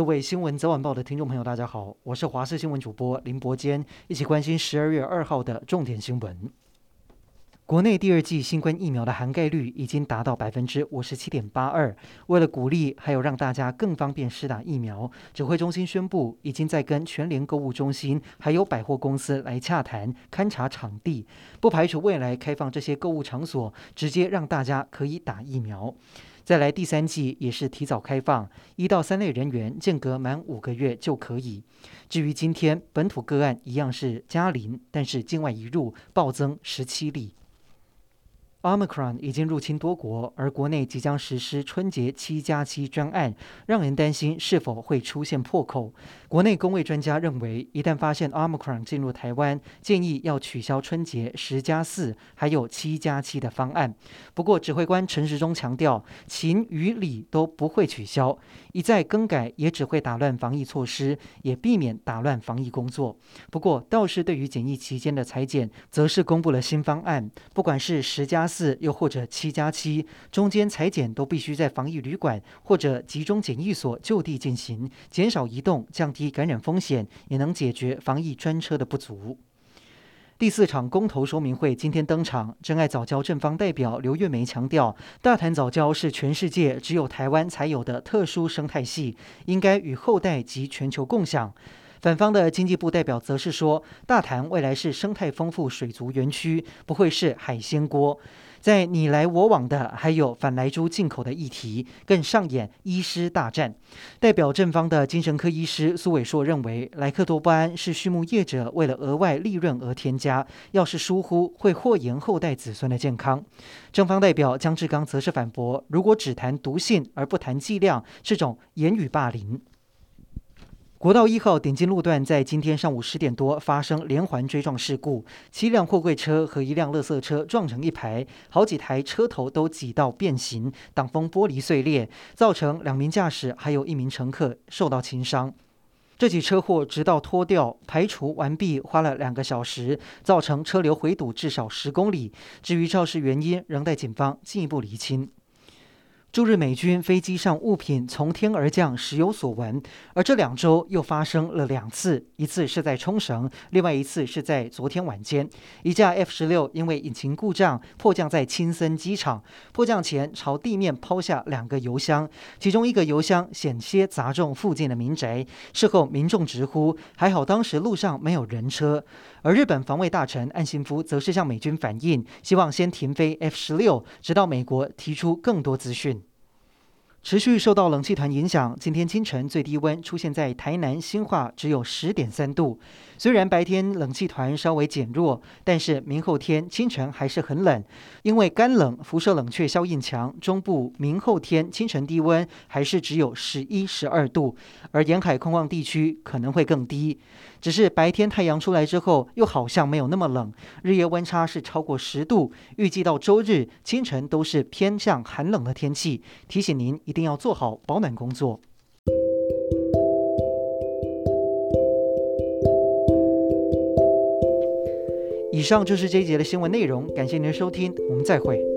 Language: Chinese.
各位新闻早晚报的听众朋友，大家好，我是华视新闻主播林伯坚，一起关心十二月二号的重点新闻。国内第二季新冠疫苗的涵盖率已经达到百分之五十七点八二。为了鼓励，还有让大家更方便施打疫苗，指挥中心宣布，已经在跟全联购物中心还有百货公司来洽谈勘察场地，不排除未来开放这些购物场所，直接让大家可以打疫苗。再来第三季也是提早开放，一到三类人员间隔满五个月就可以。至于今天本土个案一样是加零，但是境外移入暴增十七例。Omicron 已经入侵多国，而国内即将实施春节七加七专案，让人担心是否会出现破口。国内公卫专家认为，一旦发现 Omicron 进入台湾，建议要取消春节十加四还有七加七的方案。不过，指挥官陈时中强调，情与理都不会取消，一再更改也只会打乱防疫措施，也避免打乱防疫工作。不过，倒是对于检疫期间的裁剪，则是公布了新方案，不管是十加四又或者七加七，中间裁剪都必须在防疫旅馆或者集中检疫所就地进行，减少移动，降低感染风险，也能解决防疫专车的不足。第四场公投说明会今天登场，珍爱早教正方代表刘月梅强调，大潭早教是全世界只有台湾才有的特殊生态系，应该与后代及全球共享。反方的经济部代表则是说，大潭未来是生态丰富、水族园区，不会是海鲜锅。在你来我往的，还有反莱猪进口的议题，更上演医师大战。代表正方的精神科医师苏伟硕认为，莱克多巴胺是畜牧业者为了额外利润而添加，要是疏忽，会祸延后代子孙的健康。正方代表江志刚则是反驳，如果只谈毒性而不谈剂量，是种言语霸凌。国道一号点金路段在今天上午十点多发生连环追撞事故，七辆货柜车和一辆垃圾车撞成一排，好几台车头都挤到变形，挡风玻璃碎裂，造成两名驾驶还有一名乘客受到轻伤。这起车祸直到拖吊排除完毕花了两个小时，造成车流回堵至少十公里。至于肇事原因，仍待警方进一步厘清。驻日美军飞机上物品从天而降，时有所闻。而这两周又发生了两次，一次是在冲绳，另外一次是在昨天晚间。一架 F 十六因为引擎故障迫降在青森机场，迫降前朝地面抛下两个油箱，其中一个油箱险些砸中附近的民宅。事后民众直呼还好当时路上没有人车。而日本防卫大臣岸信夫则是向美军反映，希望先停飞 F 十六，直到美国提出更多资讯。持续受到冷气团影响，今天清晨最低温出现在台南新化，只有十点三度。虽然白天冷气团稍微减弱，但是明后天清晨还是很冷，因为干冷辐射冷却效应强。中部明后天清晨低温还是只有十一、十二度，而沿海空旷地区可能会更低。只是白天太阳出来之后，又好像没有那么冷，日夜温差是超过十度。预计到周日清晨都是偏向寒冷的天气，提醒您一定要做好保暖工作。以上就是这一节的新闻内容，感谢您的收听，我们再会。